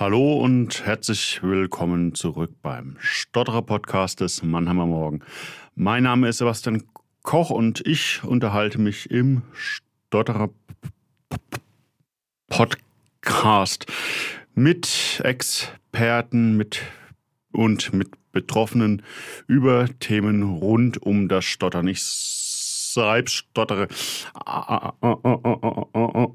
Hallo und herzlich willkommen zurück beim Stotterer Podcast des Mannheimer Morgen. Mein Name ist Sebastian Koch und ich unterhalte mich im Stotterer Podcast mit Experten mit und mit Betroffenen über Themen rund um das Stottern. Ich selbst stottere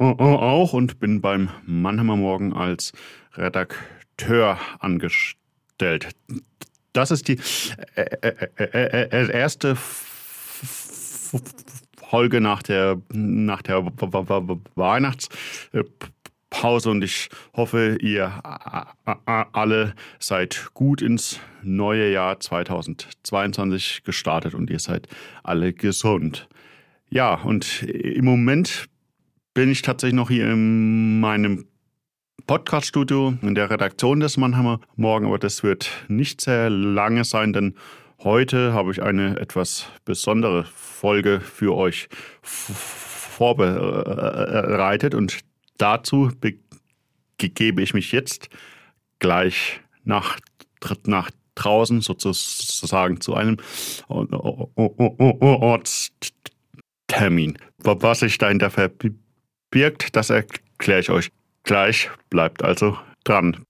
auch und bin beim Mannheimer Morgen als Redakteur angestellt. Das ist die erste Folge nach der, nach der Weihnachtspause und ich hoffe, ihr alle seid gut ins neue Jahr 2022 gestartet und ihr seid alle gesund. Ja, und im Moment bin ich tatsächlich noch hier in meinem Podcaststudio in der Redaktion des Mannheimer Morgen, aber das wird nicht sehr lange sein, denn heute habe ich eine etwas besondere Folge für euch vorbereitet und dazu begebe ich mich jetzt gleich nach, nach draußen sozusagen zu einem Ortstermin. Was sich dahinter verbirgt, das erkläre ich euch gleich. Bleibt also dran.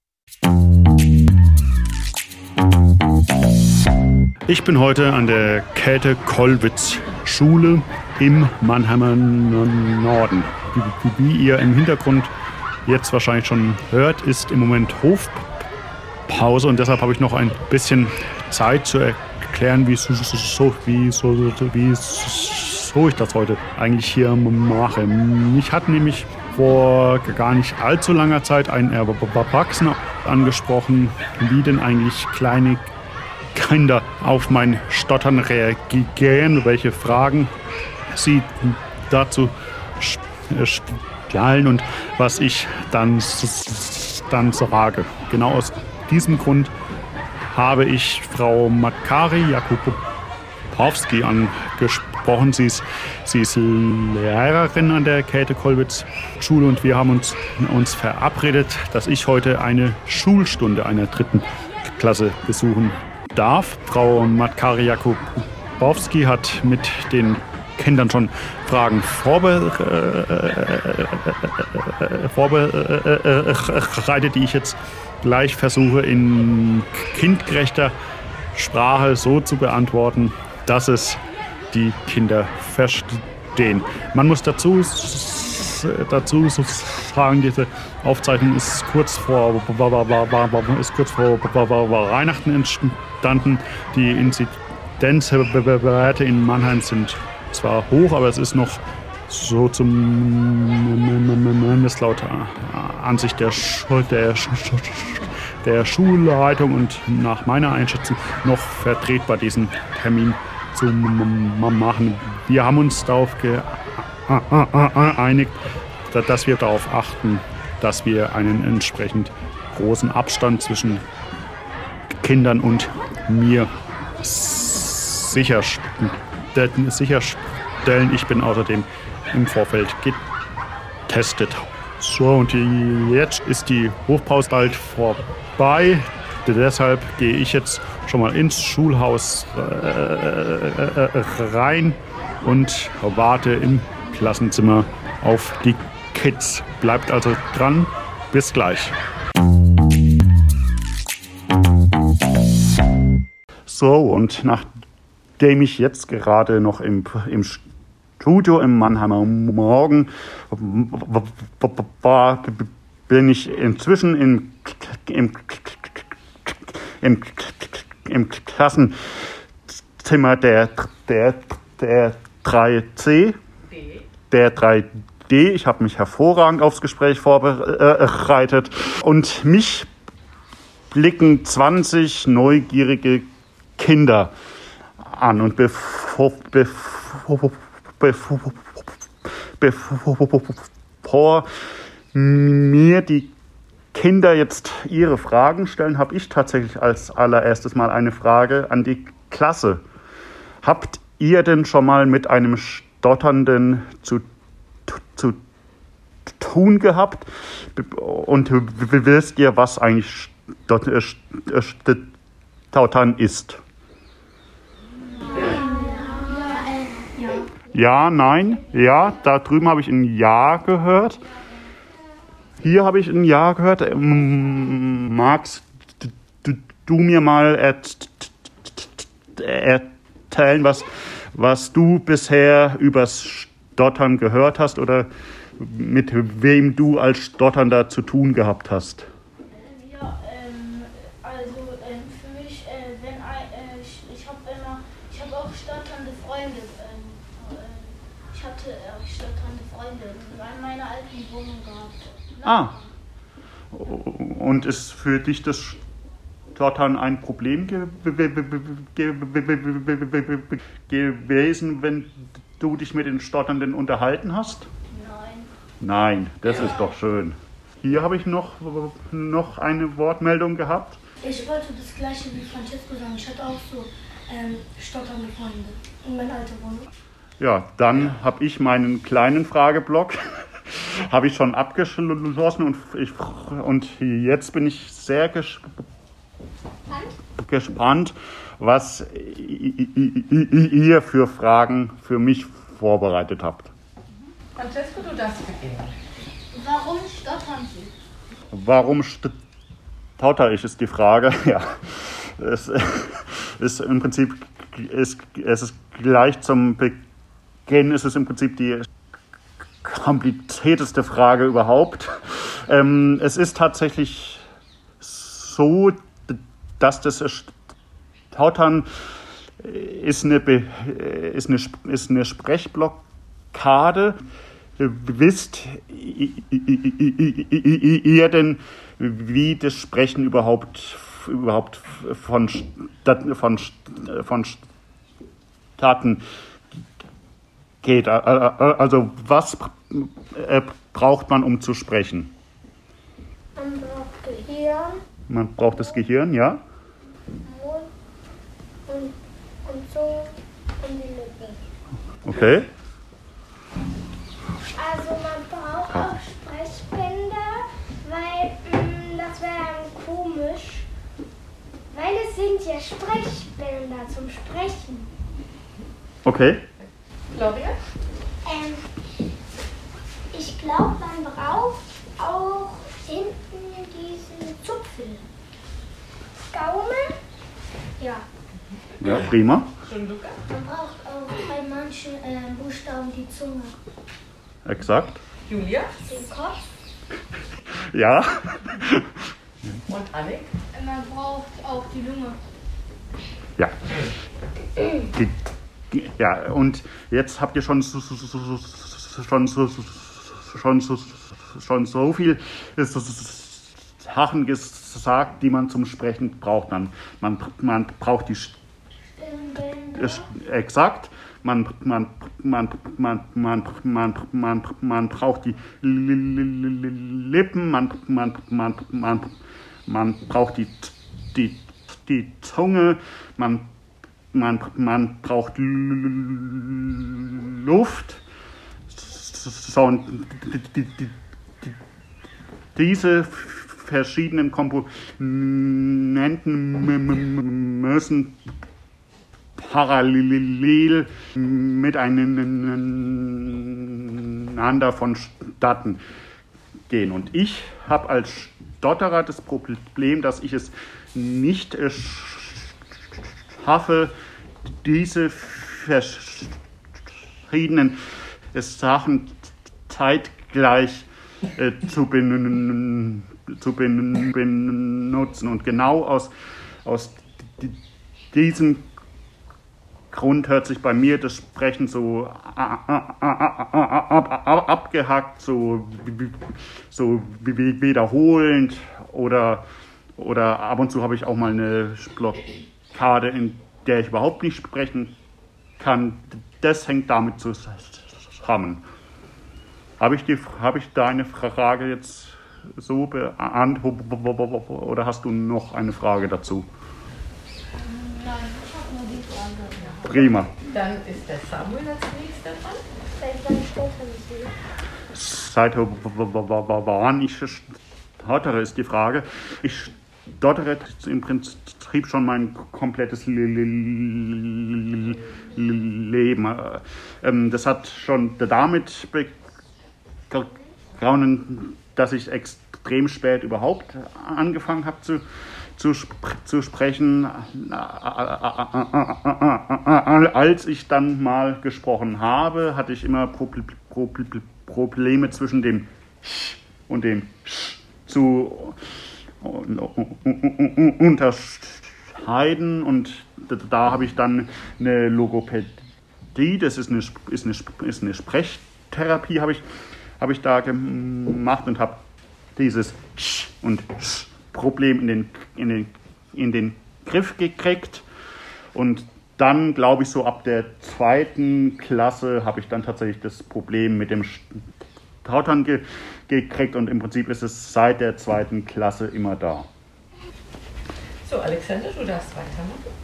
Ich bin heute an der Käthe-Kollwitz-Schule im Mannheimer Norden. Wie ihr im Hintergrund jetzt wahrscheinlich schon hört, ist im Moment Hofpause und deshalb habe ich noch ein bisschen Zeit zu erklären, wie so, wie so, wie so ich das heute eigentlich hier mache. Ich hatte nämlich vor gar nicht allzu langer Zeit einen Erwachsener angesprochen, wie denn eigentlich kleine Kinder auf mein Stottern reagieren, welche Fragen sie dazu stellen und was ich dann, dann sage. Genau aus diesem Grund habe ich Frau Makari Jakubowski angesprochen gesprochen. Sie ist, sie ist Lehrerin an der Käthe-Kollwitz-Schule und wir haben uns, uns verabredet, dass ich heute eine Schulstunde einer dritten Klasse besuchen darf. Frau Matkari Jakubowski hat mit den Kindern schon Fragen vorbereitet, die ich jetzt gleich versuche in kindgerechter Sprache so zu beantworten, dass es die Kinder verstehen. Man muss dazu, dazu sagen, diese Aufzeichnung ist kurz vor, ist kurz vor Weihnachten entstanden. Die Inzidenzwerte in Mannheim sind zwar hoch, aber es ist noch so zumindest laut Ansicht der, der, der Schulleitung und nach meiner Einschätzung noch vertretbar, diesen Termin zu machen. Wir haben uns darauf geeinigt, dass wir darauf achten, dass wir einen entsprechend großen Abstand zwischen Kindern und mir sicherstellen. Ich bin außerdem im Vorfeld getestet. So, und jetzt ist die Hofpause bald vorbei. Deshalb gehe ich jetzt schon mal ins Schulhaus äh, äh, rein und warte im Klassenzimmer auf die Kids. Bleibt also dran. Bis gleich. So, und nachdem ich jetzt gerade noch im, im Studio im Mannheimer Morgen war, bin ich inzwischen im, im im, im Klassenzimmer der, der, der 3C, der 3D. Ich habe mich hervorragend aufs Gespräch vorbereitet und mich blicken 20 neugierige Kinder an. Und bevor, bevor, bevor, bevor mir die Kinder jetzt ihre Fragen stellen, habe ich tatsächlich als allererstes mal eine Frage an die Klasse. Habt ihr denn schon mal mit einem Stotternden zu, zu tun gehabt und wisst ihr, was eigentlich Stottern ist? Ja, nein, ja, da drüben habe ich ein Ja gehört. Hier habe ich ein Ja gehört. Ähm, magst du mir mal erzählen, was, was du bisher übers Stottern gehört hast oder mit wem du als Stotternder zu tun gehabt hast? Ja, ähm, also ähm, für mich, äh, wenn ein, äh, ich, ich habe immer, ich habe auch stotternde Freunde. Ähm, äh, ich hatte auch stotternde Freunde in meiner alten Wohnung gehabt. Ah. Und ist für dich das Stottern ein Problem ge ge gewesen, wenn du dich mit den Stotternden unterhalten hast? Nein. Nein, das ist doch schön. Hier habe ich noch, noch eine Wortmeldung gehabt. Ich wollte das gleiche wie Francesco sagen. Ich hatte auch so ähm, stotternde Freunde in meiner alten Wohnung. Ja, dann habe ich meinen kleinen Frageblock habe ich schon abgeschlossen und, ich, und jetzt bin ich sehr gespannt, gespannt was ihr für Fragen für mich vorbereitet habt. Francesco, du darfst beginnen. Warum stottern Sie? Warum stotter ich, ist die Frage. Ja, es ist im Prinzip, ist, es ist gleich zum Beginn, ist es im Prinzip die komplizierteste Frage überhaupt. Ähm, es ist tatsächlich so, dass das Stottern ist eine, ist eine, ist eine Sprechblockade. Wisst ihr denn, wie das Sprechen überhaupt, überhaupt von, von, von Staaten geht? Also was braucht man, um zu sprechen? Man braucht Gehirn, Man braucht das Gehirn, ja? Mund und, und so und die Lippen. Okay. Also man braucht auch Sprechbänder, weil mh, das wäre dann komisch. Weil es sind ja Sprechbänder zum Sprechen. Okay. Gloria? Ähm, ich glaube, man braucht auch hinten diesen Zupfel. Gaumen? Ja. Ja, prima. Man braucht auch bei manchen äh, Buchstaben die Zunge. Exakt. Julia? Den Kopf. Ja. Und Annik? Man braucht auch die Lunge. Ja. Die- die- Ja, und jetzt habt ihr schon schon schon so, schon so viel Sachen gesagt, die man zum Sprechen braucht. Man, man, man braucht die ist exakt. Man, man, man, man, man, man, man, man braucht die Lippen, man, man, man, man, man braucht die, die, die Zunge, man, man, man braucht Luft. So, und die, die, die, die, diese verschiedenen Komponenten müssen parallel miteinander vonstatten gehen. Und ich habe als Stotterer das Problem, dass ich es nicht äh, schaffe, diese verschiedenen Sachen zeitgleich äh, zu, ben zu ben benutzen. Und genau aus, aus di- diesem Grund hört sich bei mir das Sprechen so ab- ab- abgehackt, so, so wiederholend oder, oder ab und zu habe ich auch mal eine Blockade, in der ich überhaupt nicht sprechen kann. Das hängt damit zusammen. Habe ich, die, habe ich deine Frage jetzt so beantwortet oder hast du noch eine Frage dazu? Nein, ich habe nur die Frage. Prima. Dann ist der Samuel als nächster dran. Wann seit wann ich stottere, ist die Frage. Ich stottere im Prinzip schon mein komplettes Leben. Ähm, das hat schon damit begonnen, dass ich extrem spät überhaupt angefangen habe zu, zu, zu sprechen. Als ich dann mal gesprochen habe, hatte ich immer Probleme zwischen dem Sch und dem Sch zu unterscheiden und da habe ich dann eine Logopädie, das ist eine, ist eine, ist eine Sprechtherapie, habe ich, habe ich da gemacht und habe dieses Sch und Sch Problem in den, in den, in den Griff gekriegt und dann, glaube ich, so ab der zweiten Klasse habe ich dann tatsächlich das Problem mit dem Tautern ge gekriegt und im Prinzip ist es seit der zweiten Klasse immer da. So, Alexander, du darfst weitermachen.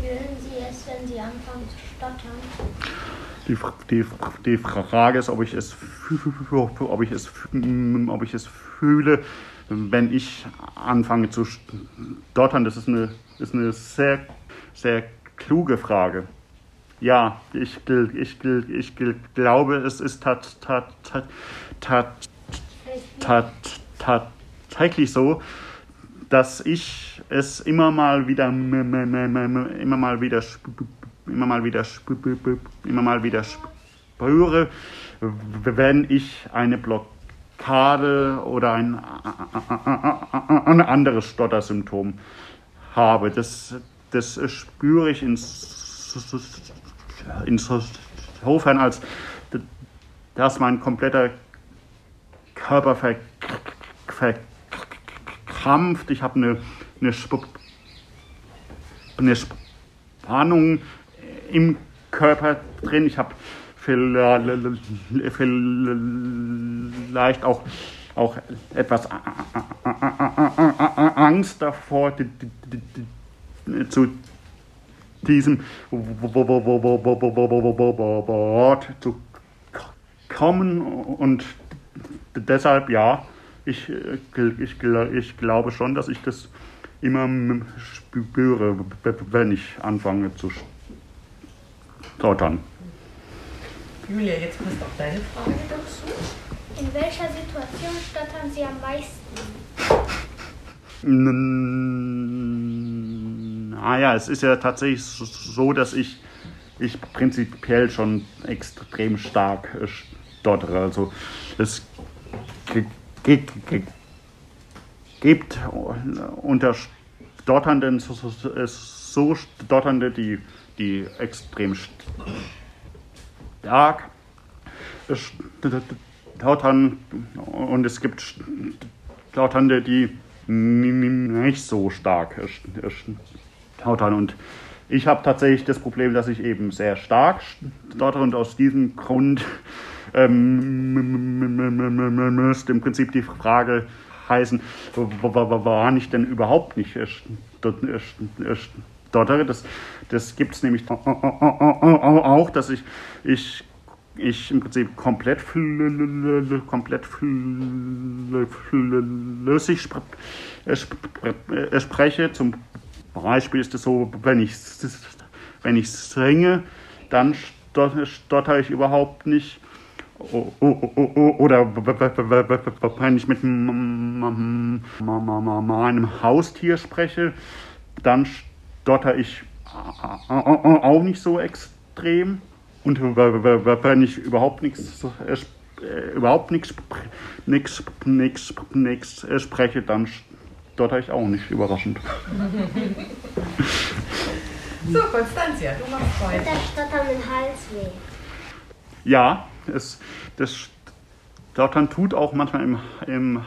Wie hören Sie es, wenn Sie anfangen zu stottern? Die, die, die Frage ist, ob ich, es, ob, ich es, ob ich es fühle, wenn ich anfange zu stottern. Das ist eine, ist eine sehr, sehr kluge Frage. Ja, ich, ich, ich, glaube, es ist tat, tat, tat, tat, tat, tatsächlich so, dass ich es immer mal wieder immer mal wieder immer mal wieder immer mal wieder spüre, wenn ich eine Blockade oder ein, ein anderes Stottersymptom habe. Das, das spüre ich insofern, als dass mein kompletter Körper verkrampft. Ich habe eine, eine, eine Spannung im Körper drin. Ich habe vielleicht auch, auch etwas Angst davor, zu diesem Wort zu kommen und deshalb ja, ich, ich, ich glaube schon, dass ich das immer spüre, wenn ich anfange zu stottern. Julia, jetzt passt auch deine Frage dazu. In welcher Situation stottern Sie am meisten? Naja, es ist ja tatsächlich so, dass ich, ich prinzipiell schon extrem stark stottere. Also es gibt unter Stotternden so Stotternde, die, die extrem stark stottern und es gibt Stotternde, die nicht so stark stottern. Und ich habe tatsächlich das Problem, dass ich eben sehr stark stottere und aus diesem Grund ähm, müsste im Prinzip die Frage heißen, wann ich denn überhaupt nicht stottere. Das, das gibt es nämlich auch, dass ich, ich, ich im Prinzip komplett, komplett flüssig spreche. Zum Beispiel ist es so, wenn ich, wenn ich singe, dann stotter ich überhaupt nicht oder wenn ich mit meinem Haustier spreche, dann stotter ich auch nicht so extrem. Und wenn ich überhaupt nichts überhaupt nichts nichts nichts nichts spreche, dann stotter ich auch nicht überraschend. So, Konstanzia, du machst weiter. Das Stottern im Hals weh. Ja, es, das Stottern tut auch manchmal im, im,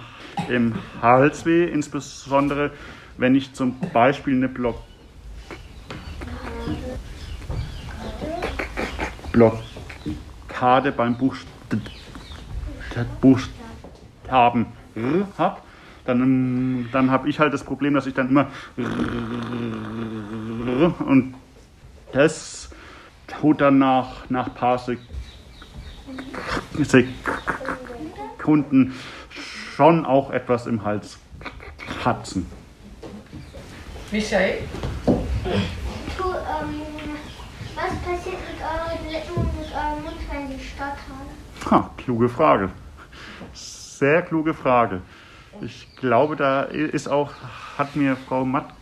im Hals weh, insbesondere wenn ich zum Beispiel eine Block Blockade beim Buchst Buchstaben R habe, dann, dann habe ich halt das Problem, dass ich dann immer und das tut dann nach, nach paar Sekunden Kunden schon auch etwas im Hals kratzen. Michael? Du, ähm, was passiert wenn sie stottern? Ha, kluge Frage. Sehr kluge Frage. Ich glaube, da ist auch, hat mir Frau Matt,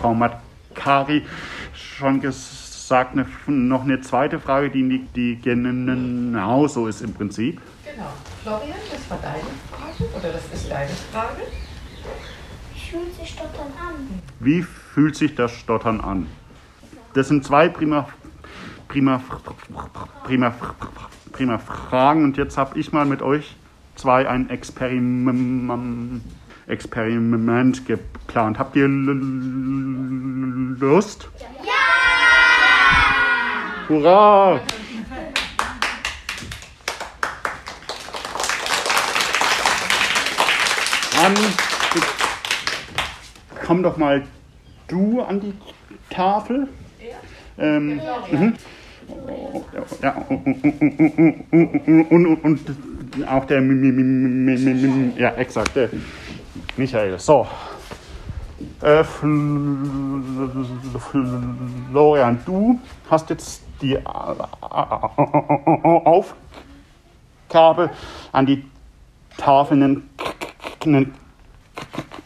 Frau Matkari schon gesagt, eine, noch eine zweite Frage, die, die genauso ist im Prinzip. Genau. Florian, das war deine Frage oder das ist deine Frage? Wie fühlt sich Stottern an? Wie fühlt sich das Stottern an? Das sind zwei prima, prima, prima, prima Fragen und jetzt habe ich mal mit euch zwei ein Experiment, Experiment geplant. Habt ihr Lust? Ja! Hurra! Dann komm doch mal du an die Tafel. Ähm, mhm. ja, und, und, und, auch der ja exakt der Michael. So. Äh, Fl- Florian, du hast jetzt die Aufgabe an die Tafel einen, einen,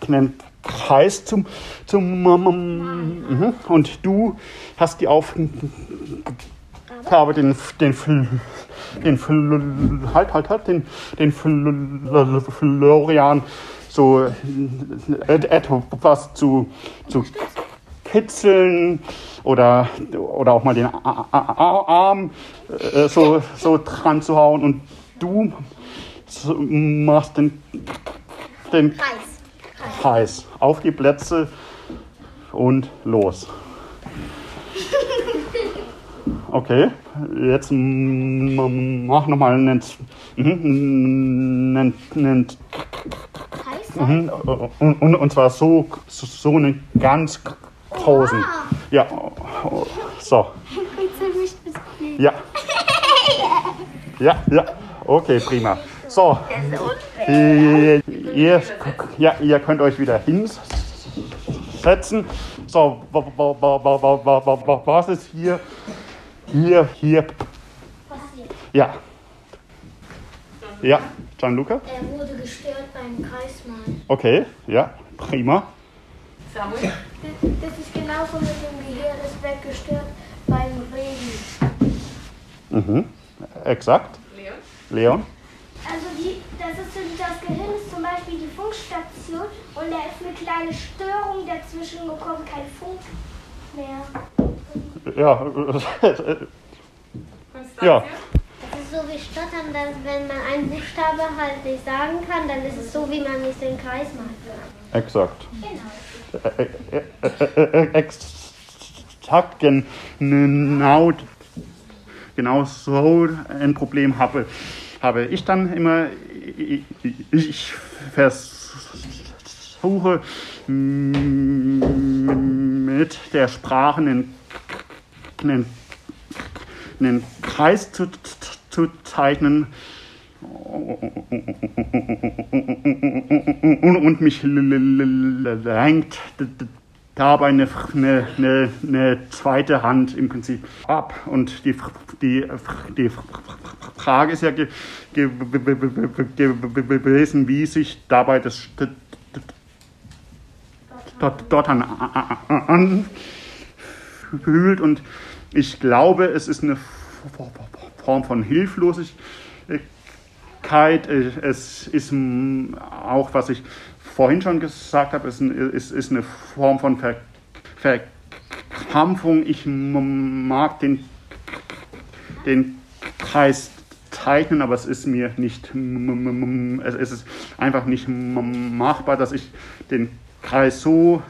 einen Kreis zum, zum mhm. und du hast die Aufgabe, den, den, den halt, halt, halt, den, den Fl- Florian so et- etwas zu, zu kitzeln oder, oder auch mal den Arm äh, so, so dran zu hauen und du machst den, den Kreis. Kreis auf die Plätze und los. Okay, jetzt mach nochmal einen, mhm, einen, einen Kreis? Mhm, Und, und, und zwar so, so einen ganz großen. Ja, so. Ja. Ja, ja. Okay, prima. So. Ihr, ja, ihr könnt euch wieder hinsetzen. So, was ist hier? Hier, hier. Ja. Ja, Gianluca? Er wurde gestört beim Kreismann. Okay, ja, prima. Samuel? Das ist genauso mit dem Gehirn, es wird gestört beim Regen. Mhm, exakt. Leon? Leon? Also die, das, ist, so- das Gehirn ist zum Beispiel die Funkstation und da ist eine kleine Störung dazwischen gekommen, kein Funk mehr. Ja. Ja. Das ist so wie Stottern, dass wenn man einen Buchstabe halt nicht sagen kann, dann ist es so, wie man nicht den Kreis macht. Exakt. Genau. Exakt genau, genau so ein Problem habe, habe ich dann immer. Ich versuche mit der Sprache einen, einen, einen Kreis zu, zu zeichnen und, mich lenkt dabei eine, eine, eine, eine zweite Hand im Prinzip ab. Und die, die, die Frage ist ja ge, ge, gewesen, wie sich dabei das dort, dort an, anfühlt. Und ich glaube, es ist eine Form von Hilflosigkeit. Es ist auch, was ich vorhin schon gesagt habe, es ist, ist eine Form von Ver Verkrampfung. Ich mag den, den Kreis zeichnen, aber es ist mir nicht, es ist einfach nicht machbar, dass ich den Kreis so,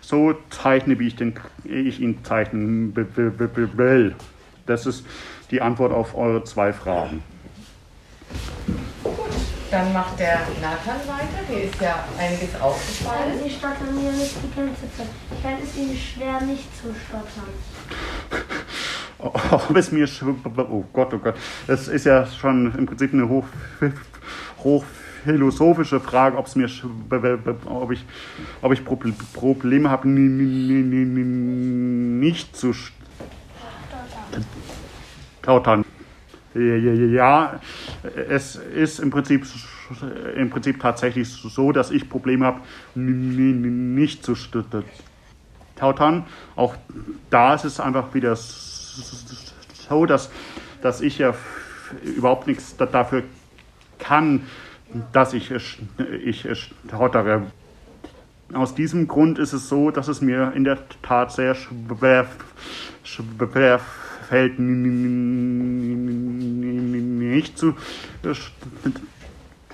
so zeichne, wie ich, den, ich ihn zeichnen will. Das ist die Antwort auf eure zwei Fragen. Dann macht der Nathan weiter. Hier ist ja einiges aufgefallen. Sie stottern mir nicht die ganze Zeit. Dann ist ihnen schwer, nicht zu stottern. ob es mir, sch- oh Gott, oh Gott, das ist ja schon im Prinzip eine hoch, hochphilosophische Frage, ob es mir, sch- ob ich, ob ich Proble- Probleme habe, nicht zu tautern. Ja, es ist im Prinzip, im Prinzip tatsächlich so, dass ich Probleme habe, nicht zu tautern. Auch da ist es einfach wieder so, dass, dass ich ja überhaupt nichts da- dafür kann, dass ich, ich stottere. Aus diesem Grund ist es so, dass es mir in der Tat sehr schwer, schwer fällt, nicht zu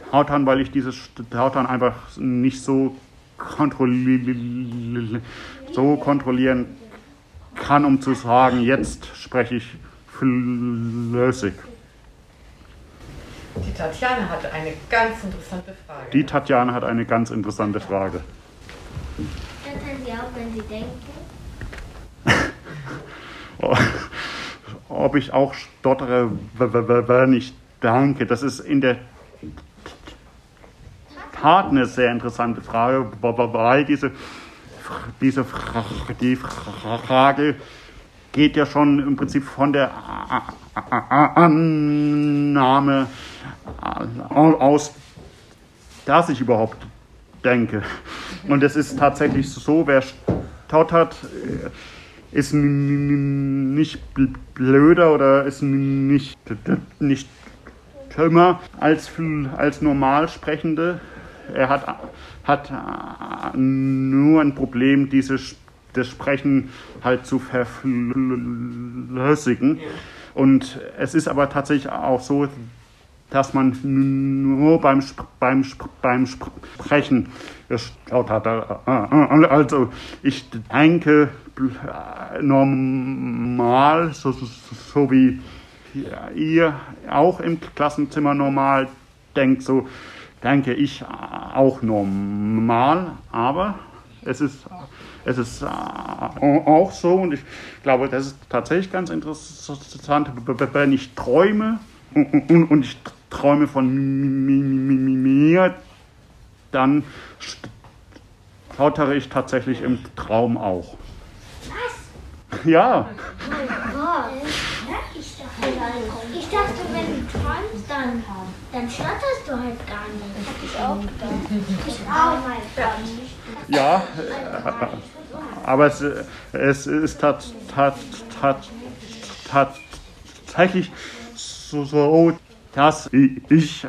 stottern, weil ich dieses Stottern einfach nicht so, kontrolli so kontrollieren kann, um zu sagen, jetzt spreche ich flüssig. Die Tatjana hatte eine ganz interessante Frage. Die Tatjana hat eine ganz interessante Frage. Stottern Sie auch, wenn Sie denken? ob ich auch stottere, w- wenn ich danke. Das ist in der Tat eine sehr interessante Frage, weil diese, diese die Frage geht ja schon im Prinzip von der Annahme aus, dass ich überhaupt denke. Und es ist tatsächlich so, wer stottert, äh, ist nicht bl- blöder oder ist nicht, nicht dümmer als, als normal Sprechende. Er hat, hat äh, nur ein Problem, dieses, das Sprechen halt zu verflüssigen. Und es ist aber tatsächlich auch so, dass man nur beim, beim, beim Sprechen gestottert hat. Also ich denke normal, so, so, so wie ihr auch im Klassenzimmer normal denkt, so denke ich auch normal, aber es ist, es ist äh, auch so und ich glaube, das ist tatsächlich ganz interessant, wenn ich träume und, ich träume von mi- mi- mi- mir, dann stottere ich tatsächlich im Traum auch. Was? Ja, Ich dachte, ich dachte, wenn du träumst, dann, dann stotterst du halt gar nicht. Ich auch gedacht. Ich auch mal. ja, aber es, es ist tat, tat, tat, tatsächlich so, so, dass ich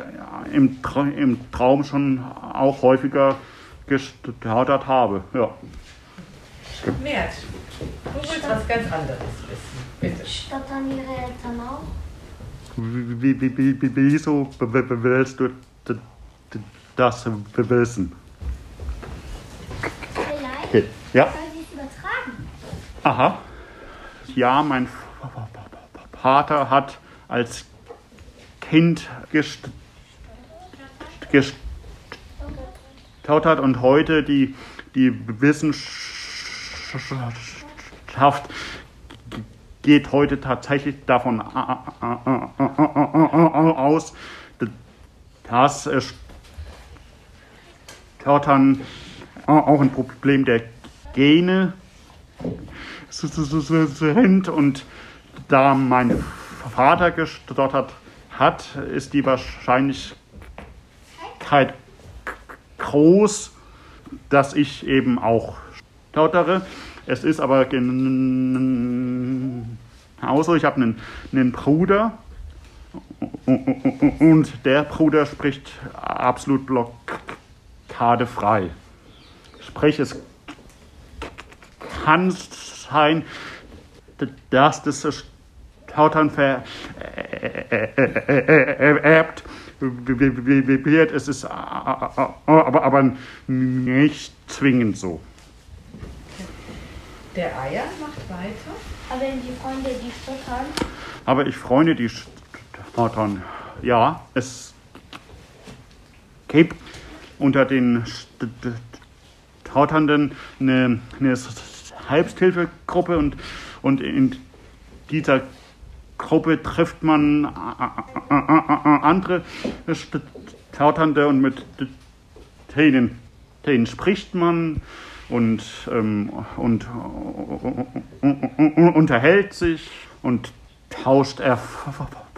im, Tra- im Traum schon auch häufiger gestottert habe. Ja. Mert, du willst was ganz anderes wissen. Bitte. Stottern ihre Eltern auch? Wie, wie, wie, wie, wieso willst du das wissen? Vielleicht. Ja. soll sie es übertragen. Aha. Ja, mein Vater hat als Gestottert und heute die, die Wissenschaft geht heute tatsächlich davon aus, dass Stottern auch ein Problem der Gene sind und da mein Vater gestottert hat, ist die Wahrscheinlichkeit groß, dass ich eben auch stottere. Es ist aber genauso, ich habe einen, einen Bruder und der Bruder spricht absolut blockadefrei. Sprich, es kann sein, dass das Tautern vererbt wird. Es ist aber, aber nicht zwingend so. Der Eier macht weiter. Aber wenn die Freunde, die stottern, Aber ich freue die Stottern. Ja, es gibt unter den Stotternden eine, eine Selbsthilfegruppe und, und in dieser Gruppe trifft man äh, andere Stotternde und mit denen, denen spricht man und, ähm, und unterhält sich und tauscht Erfahrungen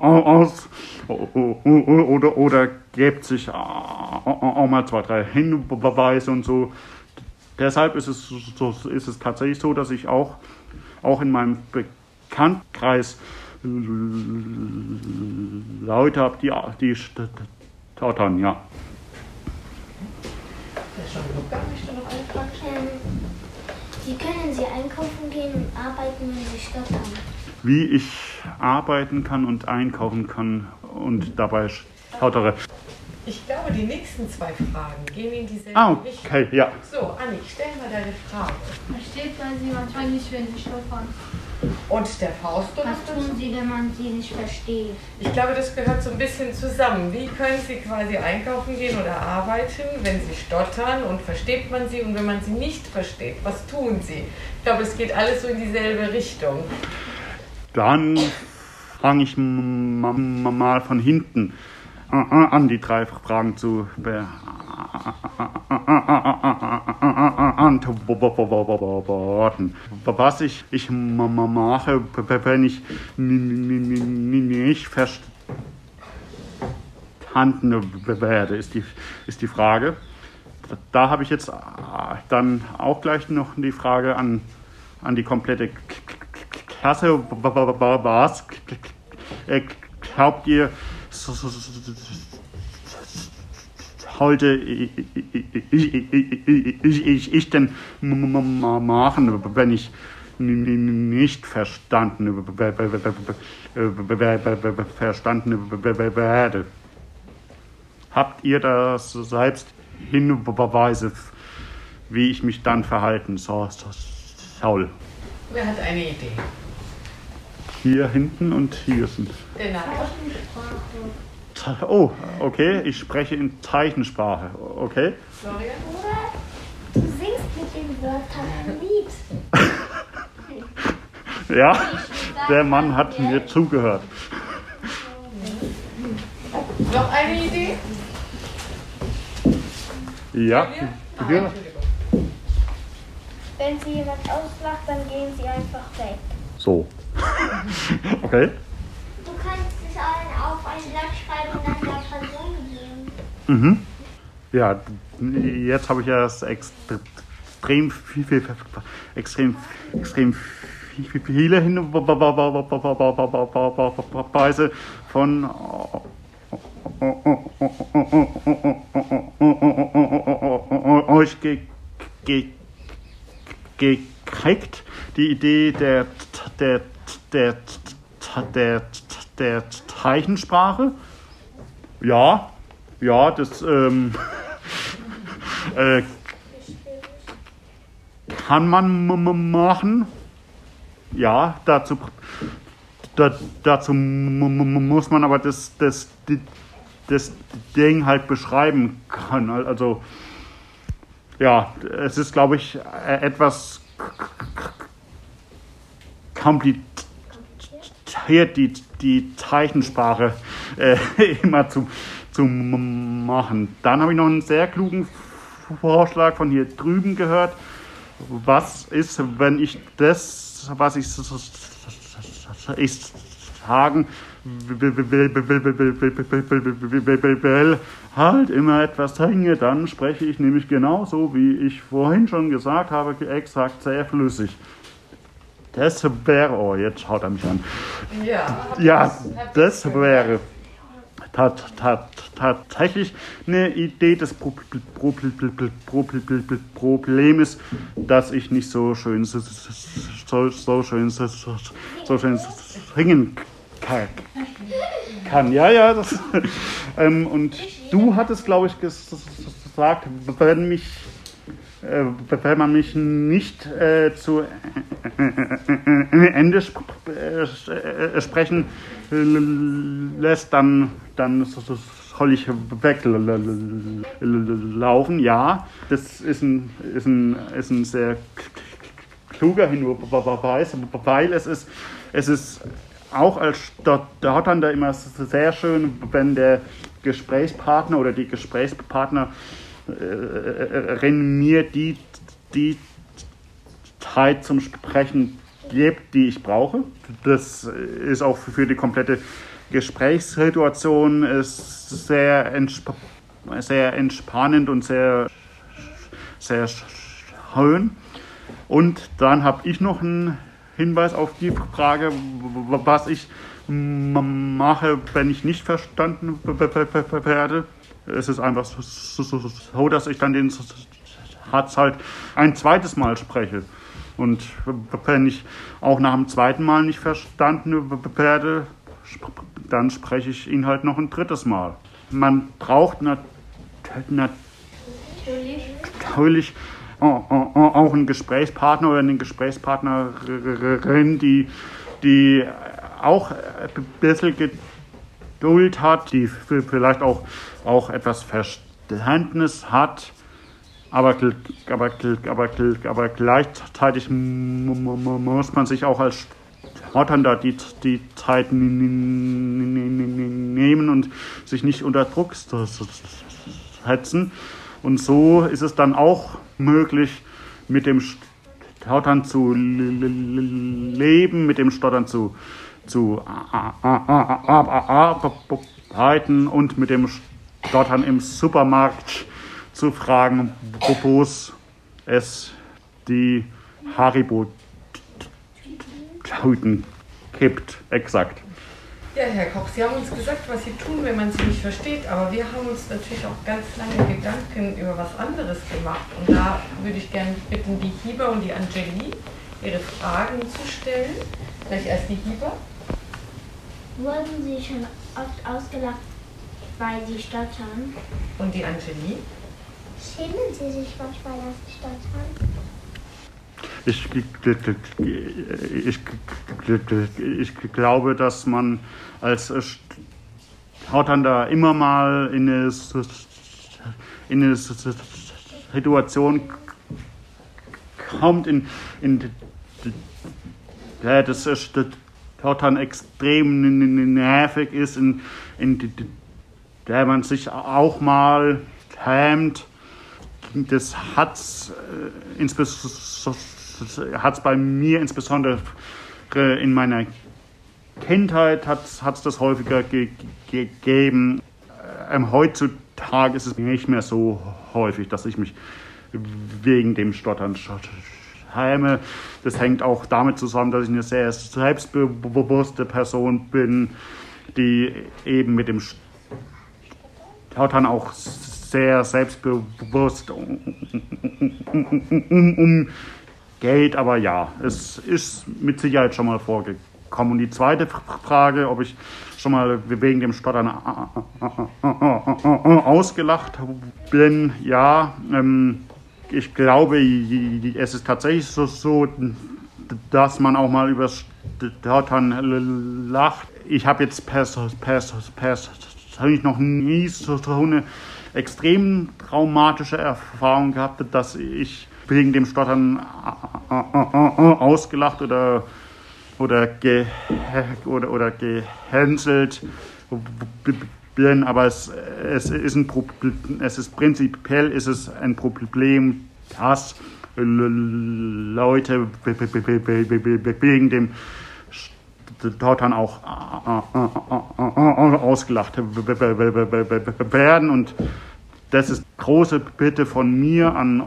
aus oder, oder gibt sich auch mal zwei, drei Hinweise und so. Deshalb ist es, so, ist es tatsächlich so, dass ich auch, auch in meinem Bekanntkreis Leute habe, die, die stottern, ja. Wie können Sie einkaufen gehen und arbeiten, wenn Sie stottern? Wie ich arbeiten kann und einkaufen kann und dabei stottere. Ich glaube, die nächsten zwei Fragen gehen in dieselbe Ah, Richtung. okay, ja. So, Anni, stell mal deine Frage. Versteht man sie manchmal nicht, wenn sie stottern? Und der Fausto Was tun sie, wenn man sie nicht versteht? Ich glaube, das gehört so ein bisschen zusammen. Wie können Sie quasi einkaufen gehen oder arbeiten, wenn Sie stottern und versteht man sie und wenn man sie nicht versteht, was tun Sie? Ich glaube, es geht alles so in dieselbe Richtung. Dann fange ich mal von hinten an, die drei Fragen zu beantworten. Was ich, ich m- m- mache, wenn ich nicht verstanden werde, ist die, ist die Frage. Da habe ich jetzt äh, dann auch gleich noch die Frage an, an die komplette Klasse. Was äh, glaubt ihr, heute ich, ich, ich, ich denn m- m- machen, wenn ich nicht verstanden verstanden werde? Habt ihr das selbst Hinweise, wie ich mich dann verhalten so- so- soll? Wer hat eine Idee? Hier hinten und hier sind. Der Nathan? Oh, okay, ich spreche in Zeichensprache. Okay. Florian? Oder du singst mit den Wörtern ein Lied. Ja, der Mann hat mir zugehört. Noch eine Idee? Ja, Julia? Ah. Wenn sie jemand auslacht, dann gehen sie einfach weg. So. Okay. Du kannst es auf ein Blatt schreiben und dann der Person geben. Mhm. Ja, jetzt habe ich ja das extrem viel, viel, extrem, extrem viele Hinweise von euch ge ge gekriegt. Die Idee der, der, der, der, der Zeichensprache. Ja, ja, das ähm, äh, kann man machen. Ja, dazu, da, dazu muss man aber das, das, das Ding halt beschreiben können. Also, ja, es ist, glaube ich, äh, etwas kompliziert, hier die, die Zeichensprache äh, immer zu, zu machen. Dann habe ich noch einen sehr klugen Vorschlag von hier drüben gehört. Was ist, wenn ich das, was ich, ich sagen will, halt immer etwas hänge, dann spreche ich nämlich genauso, wie ich vorhin schon gesagt habe, exakt sehr flüssig. Das wäre, oh, jetzt schaut er mich an. Ja. Ja, das wäre tat, tat, tatsächlich eine Idee des Pro Pro Pro Problems, dass ich nicht so schön so, so, schön so, so schön singen kann. kann. Ja, ja, das, ähm, und du hattest, glaube ich, ges- gesagt, wenn mich äh, wenn man mich nicht äh, zu Ende sp äh, äh, sprechen äh, lässt, dann, dann so- so- soll ich weglaufen. Ja, das ist ein, ist ein, ist ein sehr kluger Hinweis, weil es ist, es ist auch als Stotternder immer sehr schön, wenn der Gesprächspartner oder die Gesprächspartnerin äh, mir die, die Zeit zum Sprechen gibt, die ich brauche. Das ist auch für die komplette Gesprächssituation ist sehr, entsp sehr entspannend und sehr, sehr schön. Und dann habe ich noch einen Hinweis auf die Frage, was ich mache, wenn ich nicht verstanden werde. Es ist einfach so, dass ich dann den Satz halt ein zweites Mal spreche. Und wenn ich auch nach dem zweiten Mal nicht verstanden werde, dann spreche ich ihn halt noch ein drittes Mal. Man braucht natürlich auch einen Gesprächspartner oder eine Gesprächspartnerin, die, die auch ein bisschen Geduld hat, die vielleicht auch, auch etwas Verständnis hat aber, aber, aber, aber gleichzeitig muss man sich auch als Sportler die, die Zeit nehmen und sich nicht unter Druck setzen. Und so ist es dann auch möglich, mit dem Stottern zu leben, mit dem Stottern zu, zu arbeiten und mit dem Stottern im Supermarkt zu fragen, wo es die Haribo-Tüten gibt. Exakt. Ja, Herr Koch, Sie haben uns gesagt, was Sie tun, wenn man Sie nicht versteht, aber wir haben uns natürlich auch ganz lange Gedanken über was anderes gemacht. Und da würde ich gerne bitten, die Hieber und die Angelie ihre Fragen zu stellen. Vielleicht erst die Hieber. Wurden Sie schon oft ausgelacht, weil Sie stottern? Und die Angelie? Schämen Sie sich manchmal, dass Sie stottern? Ich, ich, ich, glaube, dass man als Stotternder immer mal in eine, in eine Situation kommt, in, in der das Stottern extrem nervig ist, in, in der man sich auch mal hemmt das hat es äh, bei mir insbesondere in meiner Kindheit hat es das häufiger ge gegeben. Ähm, heutzutage ist es nicht mehr so häufig, dass ich mich wegen dem Stottern heime. Das hängt auch damit zusammen, dass ich eine sehr selbstbewusste Person bin, die eben mit dem Stottern auch sehr selbstbewusst umgeht. Aber ja, es ist mit Sicherheit schon mal vorgekommen. Und die zweite Frage, ob ich schon mal wegen dem Stottern ausgelacht bin, ja, ähm, ich glaube, es ist tatsächlich so, dass man auch mal über Stottern lacht. Ich habe jetzt persönlich noch nie so eine extrem traumatische Erfahrung gehabt, dass ich wegen dem Stottern ausgelacht oder, oder, ge, oder, oder gehänselt bin, aber es, es, ist ein Problem, es ist prinzipiell ist es ein Problem, dass Leute wegen dem Stottern auch ausgelacht werden und das ist große Bitte von mir an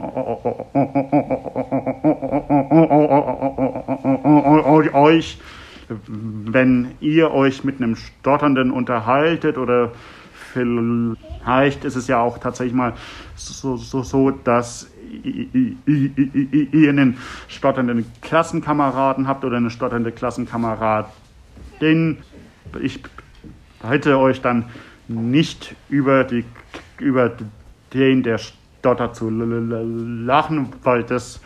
euch, wenn ihr euch mit einem Stotternden unterhaltet oder vielleicht ist es ja auch tatsächlich mal so, so, so dass ihr einen stotternden Klassenkameraden habt oder eine stotternde Klassenkameradin. Ich bitte euch dann nicht über die über den, der stottert, zu lachen, weil das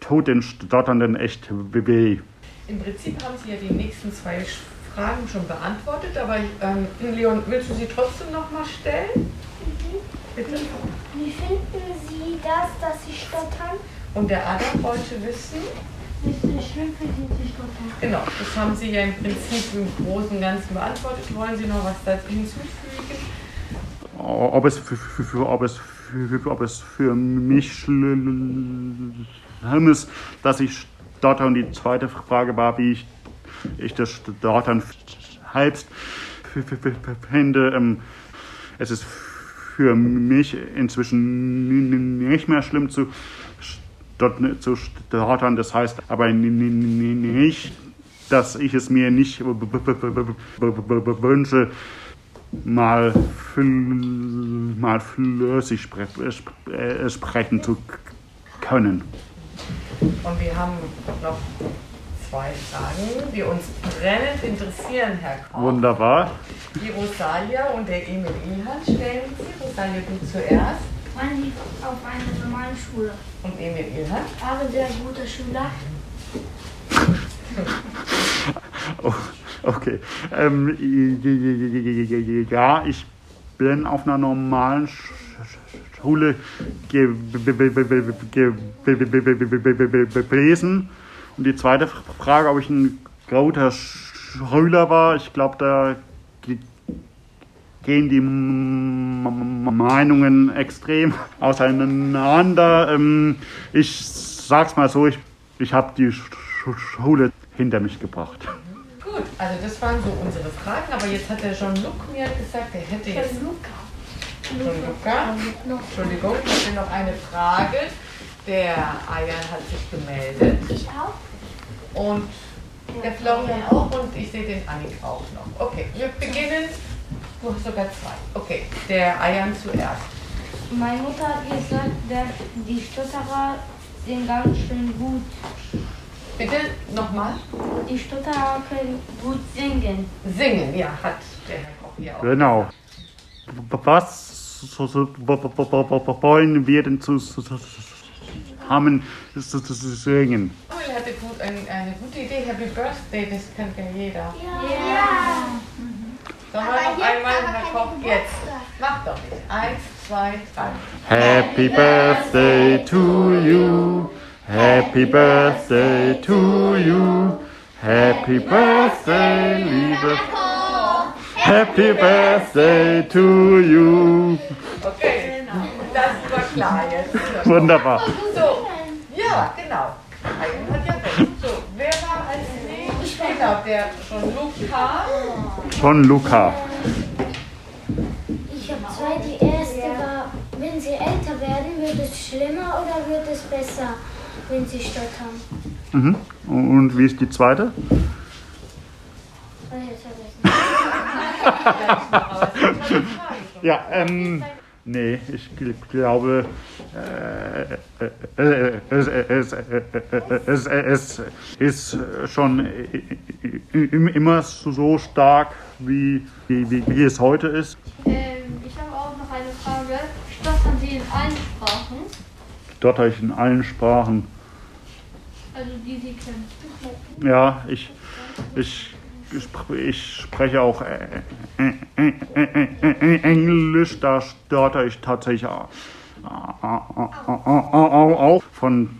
tut den Stotternden echt weh. Im Prinzip haben Sie ja die nächsten zwei Fragen schon beantwortet, aber ähm, Leon, willst du sie trotzdem noch mal stellen? Mhm. Bitte? Wie finden Sie das, dass Sie stottern? Und der Adam wollte wissen, Ist es schlimm für Sie zu stottern? genau, das haben Sie ja im Prinzip im Großen und Ganzen beantwortet. Wollen Sie noch was dazu hinzufügen? ob es für, für, für, ob es für, für, ob es für mich schlimm ist, dass ich stotter. Und die zweite Frage war, wie ich, ich das f- f- finde. Ähm, es ist für mich inzwischen nicht mehr schlimm zu, stot- zu stottern. Das heißt aber nicht, dass ich es mir nicht wünsche, mal, mal flüssig äh, sprechen zu können. Und wir haben noch zwei Fragen, die uns brennend interessieren, Herr Koch. Wunderbar. Die Rosalia und der Emil Ilhan stellen Sie. Rosalia, du zuerst. Waren Sie auf einer normalen Schule? Und Emil Ilhan. Sie ein guter Schüler? Oh, okay. Ähm, ja, ich bin auf einer normalen Sch- Sch- Schule ge- ge- gewesen. Und die zweite Frage, ob ich ein guter Schüler war, ich glaube, da ge- gehen die M- M- Meinungen extrem auseinander. Ähm, Ich sag's mal so, ich, ich habe die Sch- Schule hinter mich gebracht. Gut, also das waren so unsere Fragen, aber jetzt hat der Jean-Luc mir gesagt, er hätte jetzt. Luca. Jean-Luca? Entschuldigung, ich hatte noch eine Frage. Der Ayan hat sich gemeldet Ich auch. und der Florian auch und ich sehe den Annik auch noch. Okay, wir beginnen. Du hast sogar zwei. Okay, der Ayan zuerst. Meine Mutter hat gesagt, dass die Stotterer sind ganz schön gut. Bitte nochmal. Die Stotterer können gut singen. Singen, ja, hat der Herr Koch hier auch. Genau. Was so- wollen wir denn zusammen singen? Gut, ein, eine gute Idee. Happy Birthday, das kennt ja jeder. Ja. Sollen wir noch jetzt einmal, Koch, jetzt. Mach doch nicht. Eins, zwei, drei. Happy Birthday to you. Happy Birthday to you. Happy Birthday, liebe. Happy Birthday to you. Okay, das war klar jetzt. Wunderbar. So, ja, genau. So, wer war als nächstes? Genau, der schon Luca. Von Luca. Ich habe zwei. Die erste war, wenn sie älter werden, wird es schlimmer oder wird es besser, wenn sie stottern? Mhm. Und wie ist die zweite? Oh, jetzt Ja, ähm, nee, ich gl- glaube, es, es, es, es ist schon immer so stark, wie, wie, wie, es heute ist. Ähm, ich habe auch noch eine Frage. Stottern Sie in allen Sprachen? Dotter ich in allen Sprachen. Also die Sie kennen. Ja, ich, ich, ich spr- ich spreche auch äh, äh, äh, Englisch, da stotter ich tatsächlich auch. von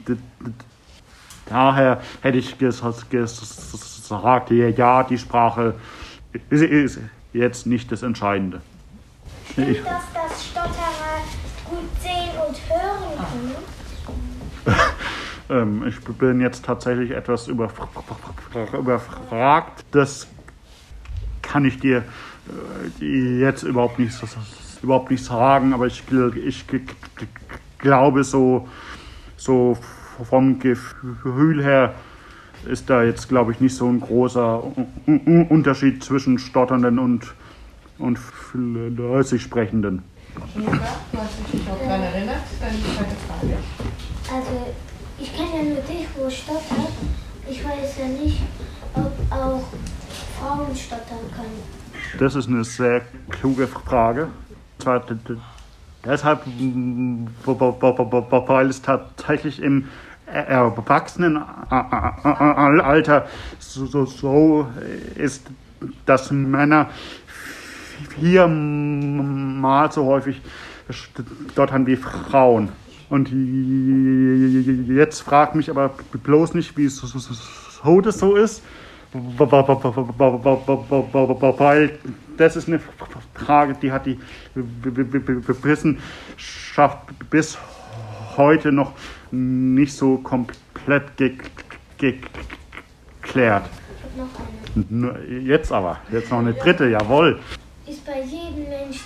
daher hätte ich ges- gesagt, ja, die Sprache ist, jetzt nicht das Entscheidende. Stimmt Ich, das, dass Stotterer gut sehen und hören können? ähm, ich bin jetzt tatsächlich etwas überfra- überfragt. Das kann ich dir äh, jetzt überhaupt nicht, überhaupt nicht sagen, aber ich, ich glaube, so, so vom Gefühl her ist da jetzt, glaube ich, nicht so ein großer Unterschied zwischen Stotternden und, und flüssig Sprechenden. Luca, du hast dich noch daran erinnert? Dann die zweite Frage. Also, ich kenne ja nur dich, wo stottert. Ich weiß ja nicht, ob auch Frauen stottern können. Das ist eine sehr kluge Frage. Deshalb, weil es tatsächlich im Erwachsenenalter so ist, dass Männer viermal so häufig stottern wie Frauen. Und jetzt fragt mich aber bloß nicht, wie es so das so ist, weil das ist eine Frage, die hat die Wissenschaft bis heute noch nicht so komplett geklärt. Jetzt aber, jetzt noch eine dritte, jawohl. Ist bei jedem Mensch,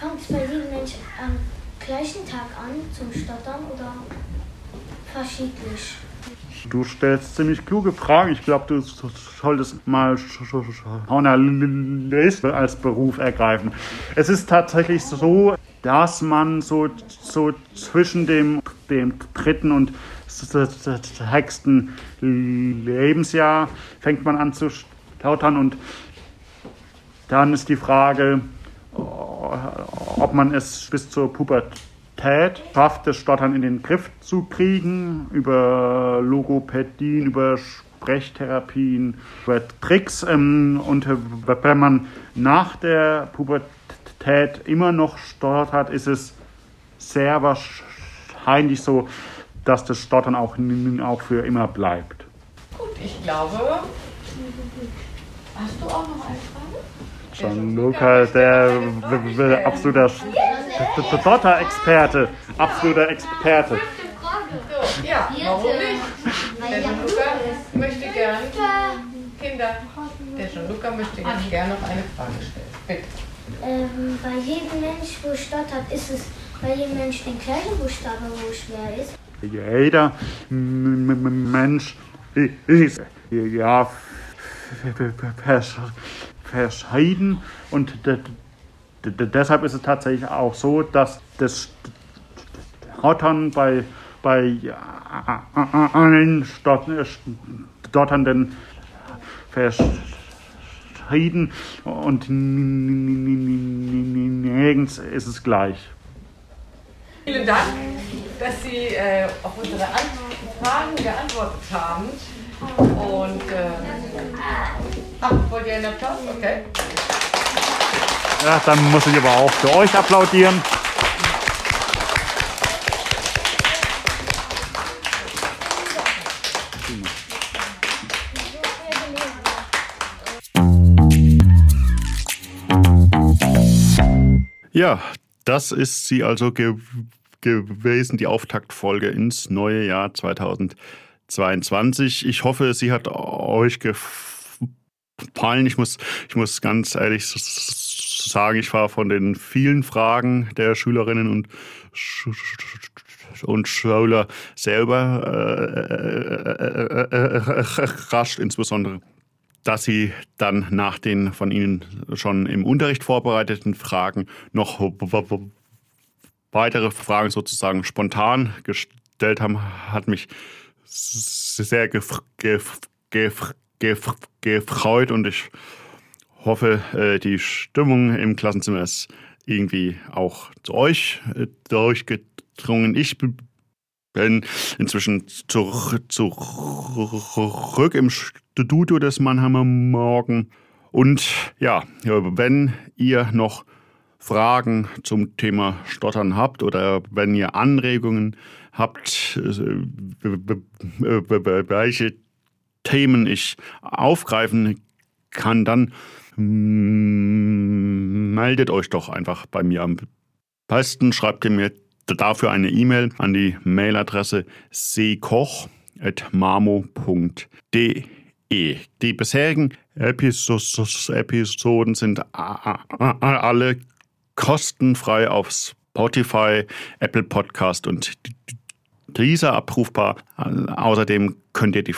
fängt es bei jedem Mensch am gleichen Tag an zum Stottern oder verschiedentlich? Du stellst ziemlich kluge Fragen. Ich glaube, du solltest mal Journalist als Beruf ergreifen. Es ist tatsächlich so, dass man so, so zwischen dem, dem dritten und sechsten Lebensjahr fängt man an zu stottern und dann ist die Frage, ob man es bis zur Pubertät schafft, das Stottern in den Griff zu kriegen, über Logopädien, über Sprechtherapien, über Tricks. Ähm, und wenn man nach der Pubertät immer noch stottert, ist es sehr wahrscheinlich so, dass das Stottern auch, auch für immer bleibt. Gut, ich glaube. Hast du auch noch eine Frage? Gianluca, der absoluter Stotter-Experte. Absoluter Experte. Ja, warum nicht? Der Gianluca möchte gern, Kinder, der Gianluca möchte ganz gerne noch eine Frage stellen. Bitte. Ähm, bei jedem Mensch, wo stottert, ist es bei jedem Mensch den gleichen Buchstabe, wo es schwer ist? Jeder Mensch ist ja verschieden und deshalb ist es tatsächlich auch so, dass das Stottern bei, bei allen Stotternden verschieden und nirgends ist es gleich. Vielen Dank, dass Sie äh, auf unsere An Fragen geantwortet haben. Und äh, ach, wollt ihr einen Applaus? Okay. Ja, dann muss ich aber auch für euch applaudieren. Ja, das ist sie also ge gewesen, die Auftaktfolge ins neue Jahr 2022. Ich hoffe, sie hat euch gefallen. Ich muss, ich muss ganz ehrlich sagen, ich war von den vielen Fragen der Schülerinnen und und Schüler selber äh, rascht, insbesondere dass sie dann nach den von Ihnen schon im Unterricht vorbereiteten Fragen noch weitere Fragen sozusagen spontan gestellt haben, hat mich sehr gef gef gef gefreut und ich hoffe, äh, die Stimmung im Klassenzimmer ist irgendwie auch zu euch äh, durchgedrungen. Ich bin inzwischen zurück, zurück im Studio des Mannheimer Morgen. Und ja, wenn ihr noch Fragen zum Thema Stottern habt oder wenn ihr Anregungen habt, äh, welche Themen ich aufgreifen kann, dann meldet euch doch einfach bei mir. Am besten schreibt ihr mir dafür eine E-Mail an die Mailadresse seekoch.mamo.de. Die bisherigen Episoden sind alle kostenfrei auf Spotify, Apple Podcast und dieser abrufbar. Außerdem könnt ihr die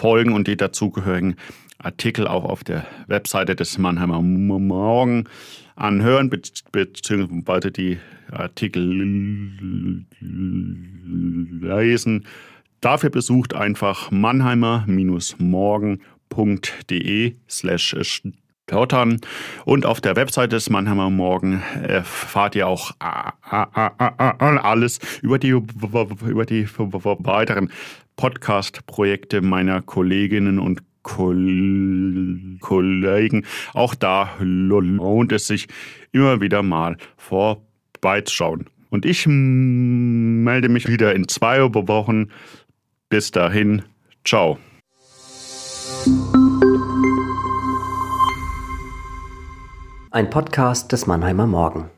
Folgen und die dazugehörigen Artikel auch auf der Webseite des Mannheimer Morgen anhören, beziehungsweise die Artikel lesen. Dafür besucht einfach mannheimer-morgen.de slash Stottern. Und auf der Webseite des Mannheimer Morgen erfahrt ihr auch alles über die, über die weiteren Podcast-Projekte meiner Kolleginnen und Kollegen. Auch da lohnt es sich immer wieder mal vorbeizuschauen. Und ich melde mich wieder in zwei Wochen. Bis dahin, ciao. Ein Podcast des Mannheimer Morgen.